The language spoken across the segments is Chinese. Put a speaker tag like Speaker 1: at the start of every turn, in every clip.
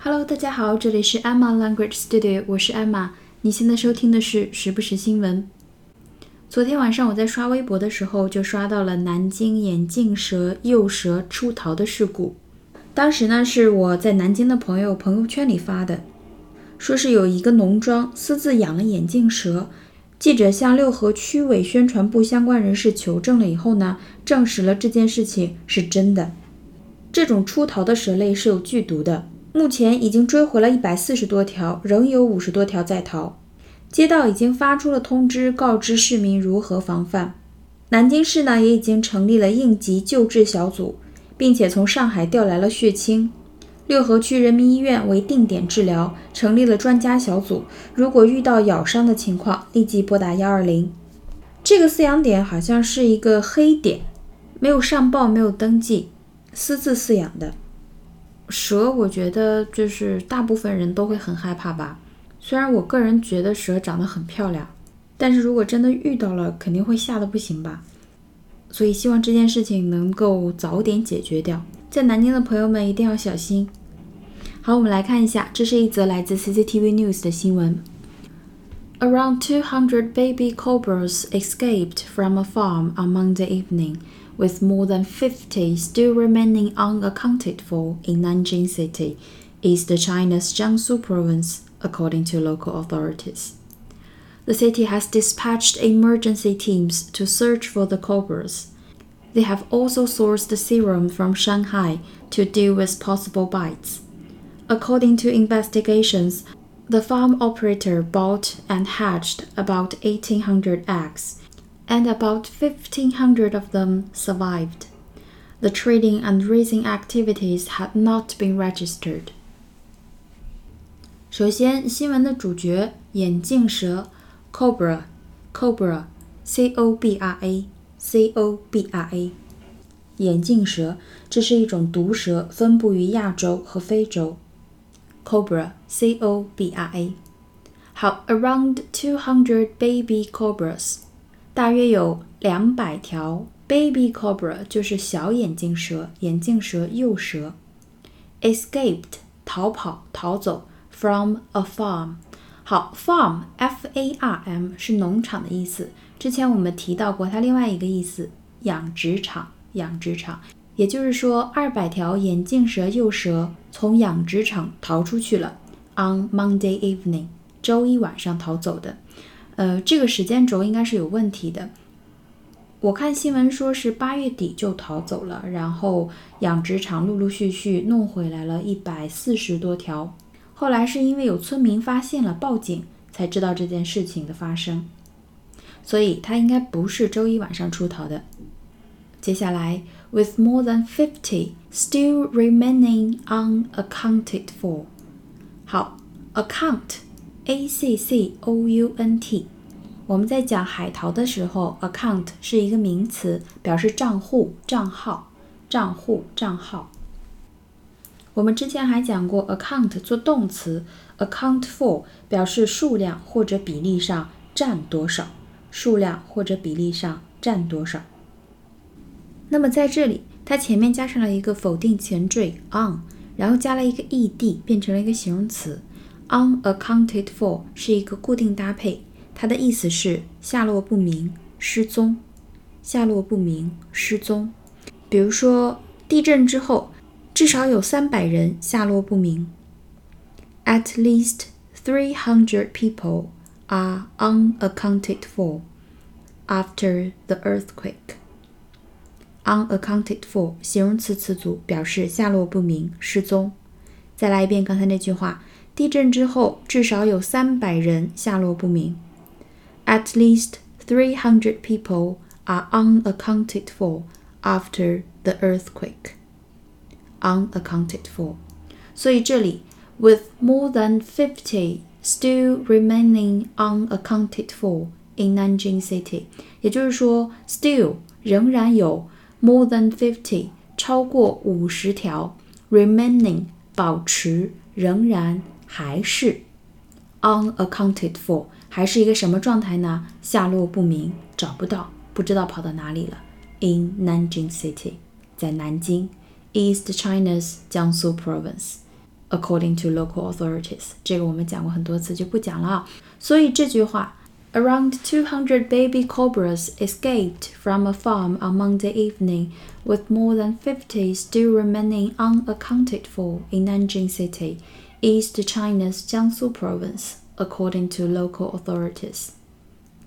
Speaker 1: Hello，大家好，这里是 Emma Language Studio，我是 Emma。你现在收听的是时不时新闻。昨天晚上我在刷微博的时候，就刷到了南京眼镜蛇幼蛇出逃的事故。当时呢，是我在南京的朋友朋友圈里发的，说是有一个农庄私自养了眼镜蛇。记者向六合区委宣传部相关人士求证了以后呢，证实了这件事情是真的。这种出逃的蛇类是有剧毒的，目前已经追回了一百四十多条，仍有五十多条在逃。街道已经发出了通知，告知市民如何防范。南京市呢，也已经成立了应急救治小组，并且从上海调来了血清。六合区人民医院为定点治疗，成立了专家小组。如果遇到咬伤的情况，立即拨打幺二零。这个饲养点好像是一个黑点，没有上报，没有登记，私自饲养的蛇。我觉得就是大部分人都会很害怕吧。虽然我个人觉得蛇长得很漂亮，但是如果真的遇到了，肯定会吓得不行吧。所以希望这件事情能够早点解决掉。在南京的朋友们一定要小心。好，我们来看一下，这是一则来自 CCTV News 的新闻。Around 200 baby cobras escaped from a farm on Monday evening, with more than 50 still remaining unaccounted for in Nanjing City, East China's Jiangsu province, according to local authorities. The city has dispatched emergency teams to search for the cobras. They have also sourced the serum from Shanghai to deal with possible bites. According to investigations, the farm operator bought and hatched about 1,800 eggs, and about 1,500 of them survived. The trading and raising activities had not been registered. 首先，新闻的主角眼镜蛇 cobra cobra c o b r a c o b r a 眼镜蛇，这是一种毒蛇，分布于亚洲和非洲。cobra, C O B R A。好，around two hundred baby cobras， 大约有两百条 baby cobra，就是小眼镜蛇，眼镜蛇幼蛇。escaped，逃跑、逃走，from a farm。好，farm F A R M 是农场的意思。之前我们提到过它另外一个意思，养殖场，养殖场。也就是说，二百条眼镜蛇幼蛇从养殖场逃出去了。On Monday evening，周一晚上逃走的。呃，这个时间轴应该是有问题的。我看新闻说是八月底就逃走了，然后养殖场陆陆续续弄回来了一百四十多条。后来是因为有村民发现了，报警才知道这件事情的发生。所以他应该不是周一晚上出逃的。接下来。with more than fifty still remaining unaccounted for。好，account account，我们在讲海淘的时候，account 是一个名词，表示账户、账号、账户、账号。我们之前还讲过，account 做动词，account for 表示数量或者比例上占多少，数量或者比例上占多少。那么在这里，它前面加上了一个否定前缀 on，然后加了一个 ed，变成了一个形容词。Unaccounted for 是一个固定搭配，它的意思是下落不明、失踪。下落不明、失踪。比如说，地震之后，至少有三百人下落不明。At least three hundred people are unaccounted for after the earthquake. unaccounted for 形容词词组表示下落不明、失踪。再来一遍刚才那句话：地震之后，至少有三百人下落不明。At least three hundred people are unaccounted for after the earthquake. Unaccounted for，所以这里 with more than fifty still remaining unaccounted for in Nanjing City，也就是说，still 仍然有。more than fifty 超过五十条，remaining 保持仍然 还是 unaccounted for 还是一个什么状态呢？下落不明，找不到，不知道跑到哪里了。In Nanjing City，在南京，East China's Jiangsu Province， according to local authorities。这个我们讲过很多次，就不讲了啊。所以这句话，Around 200 baby cobras escaped from a farm on Monday evening, with more than 50 still remaining unaccounted for in Nanjing City, East China's Jiangsu province, according to local authorities.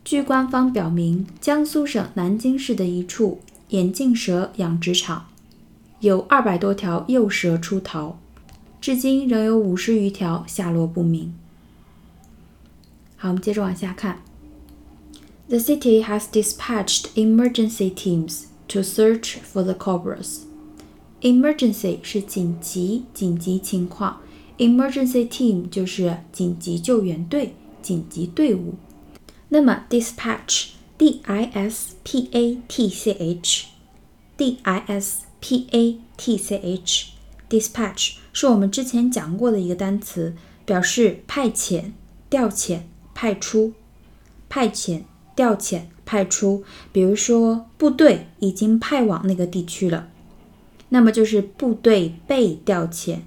Speaker 1: 据官方表明，江苏省南京市的一处眼镜蛇养殖场有二百多条幼蛇出逃，至今仍有五十余条下落不明。好，我们接着往下看。The city has dispatched emergency teams to search for the cobras. Emergency 是紧急、紧急情况 ，emergency team 就是紧急救援队、紧急队伍。那么 dispatch，d i s p a t c h，d i s p a t c h，dispatch 是我们之前讲过的一个单词，表示派遣、调遣。派出、派遣、调遣、派出。比如说，部队已经派往那个地区了，那么就是部队被调遣、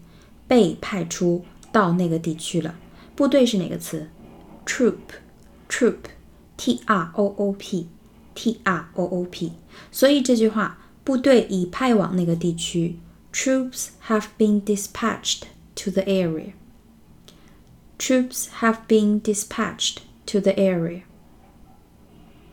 Speaker 1: 被派出到那个地区了。部队是哪个词？troop，troop，t r o o p，t r o o p。所以这句话，部队已派往那个地区。Troops have been dispatched to the area. Troops have been dispatched to the area.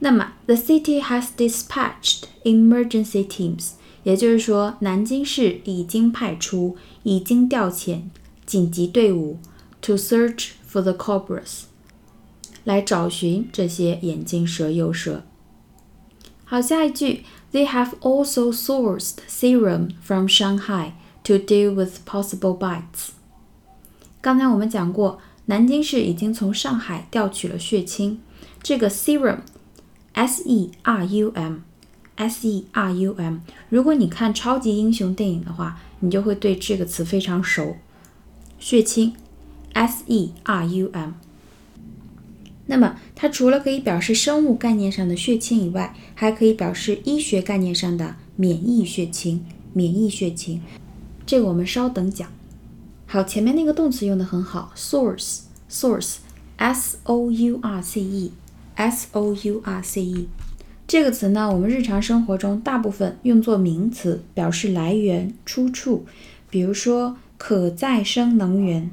Speaker 1: 那么，the city has dispatched emergency teams， 也就是说，南京市已经派出、已经调遣紧急队伍 to search for the cobras，来找寻这些眼镜蛇幼蛇。好，下一句，They have also sourced serum from Shanghai to deal with possible bites。刚才我们讲过。南京市已经从上海调取了血清，这个 serum，S E R U M Serum，。如果你看超级英雄电影的话，你就会对这个词非常熟。血清，s e r u m。那么它除了可以表示生物概念上的血清以外，还可以表示医学概念上的免疫血清。免疫血清，这个我们稍等讲。好，前面那个动词用的很好，source，source，s o u r c e，s o u r c e，这个词呢，我们日常生活中大部分用作名词，表示来源、出处。比如说，可再生能源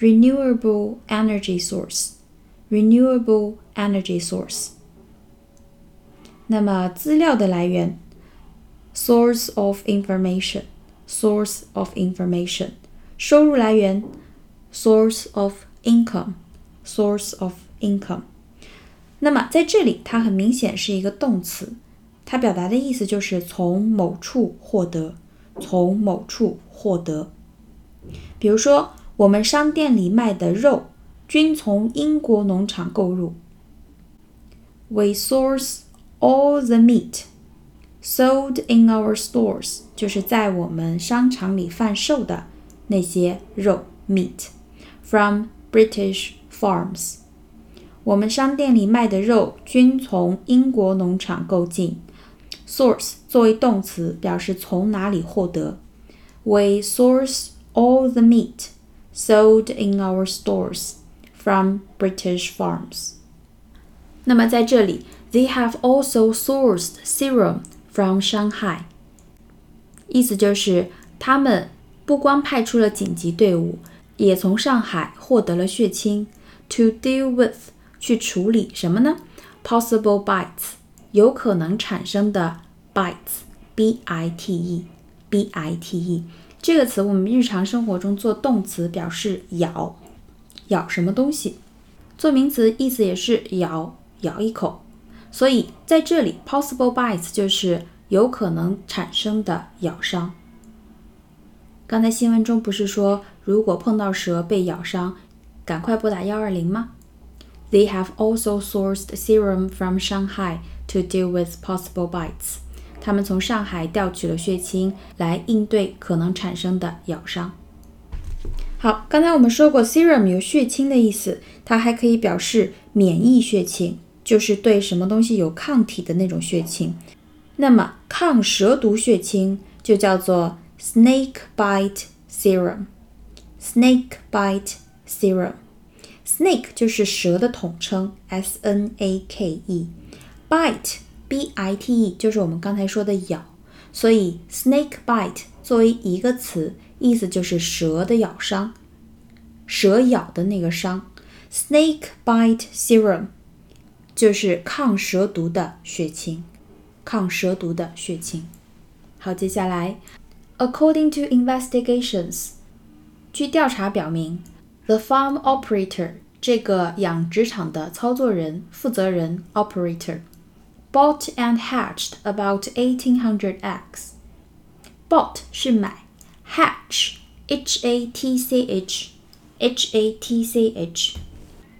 Speaker 1: ，renewable energy source，renewable energy source。那么资料的来源，source of information，source of information。收入来源，source of income，source of income。那么在这里，它很明显是一个动词，它表达的意思就是从某处获得，从某处获得。比如说，我们商店里卖的肉均从英国农场购入。We source all the meat sold in our stores，就是在我们商场里贩售的。那些肉 meat from British farms。我们商店里卖的肉均从英国农场购进。Source 作为动词，表示从哪里获得。We source all the meat sold in our stores from British farms。那么在这里，They have also sourced serum from Shanghai。意思就是他们不光派出了紧急队伍，也从上海获得了血清，to deal with 去处理什么呢？possible bites 有可能产生的 bites，b i t e，b i t e 这个词我们日常生活中做动词表示咬，咬什么东西；做名词意思也是咬，咬一口。所以在这里，possible bites 就是有可能产生的咬伤。刚才新闻中不是说，如果碰到蛇被咬伤，赶快拨打幺二零吗？They have also sourced serum from Shanghai to deal with possible bites。他们从上海调取了血清来应对可能产生的咬伤。好，刚才我们说过，serum 有血清的意思，它还可以表示免疫血清，就是对什么东西有抗体的那种血清。那么抗蛇毒血清就叫做。Snake bite serum, snake bite serum。Snake 就是蛇的统称，s n a k e。bite b i t e 就是我们刚才说的咬，所以 snake bite 作为一个词，意思就是蛇的咬伤，蛇咬的那个伤。snake bite serum 就是抗蛇毒的血清，抗蛇毒的血清。好，接下来，according to investigations，据调查表明，the farm operator 这个养殖场的操作人、负责人 operator bought and hatched about eighteen hundred eggs。bought 是买，hatch h a t c h h a t c h，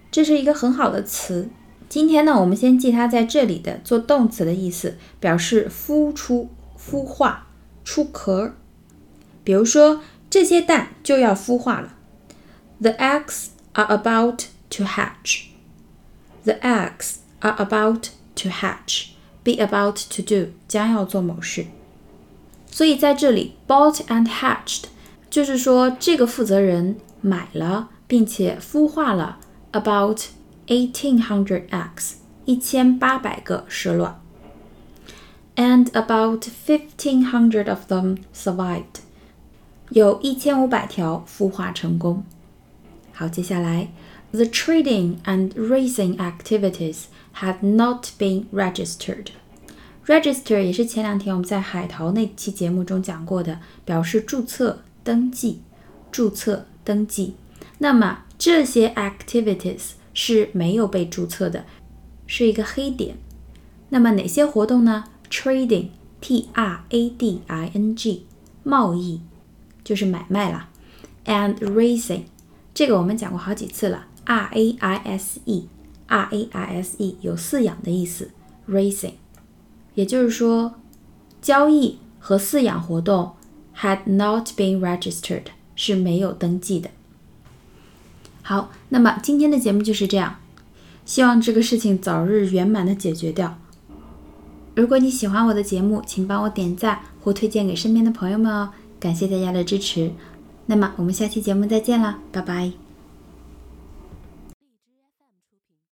Speaker 1: 这是一个很好的词。今天呢，我们先记它在这里的做动词的意思，表示孵出、孵化、出壳。比如说，这些蛋就要孵化了。The eggs are about to hatch. The eggs are about to hatch. Be about to do 将要做某事。所以在这里，bought and hatched 就是说这个负责人买了并且孵化了 about eighteen hundred eggs 一千八百个蛇卵，and about fifteen hundred of them survived 有一千五百条孵化成功。 好，接下来，the trading and raising activities had not been registered。register 也是前两天我们在海淘那期节目中讲过的，表示注册、登记、注册、登记。那么这些 activities 是没有被注册的，是一个黑点。那么哪些活动呢？trading，t r a d i n g，贸易就是买卖啦。and raising，这个我们讲过好几次了，r a i s e，r a i s e 有饲养的意思，raising。也就是说，交易和饲养活动 had not been registered 是没有登记的。好，那么今天的节目就是这样，希望这个事情早日圆满的解决掉。如果你喜欢我的节目，请帮我点赞或推荐给身边的朋友们哦，感谢大家的支持。那么我们下期节目再见了，拜拜。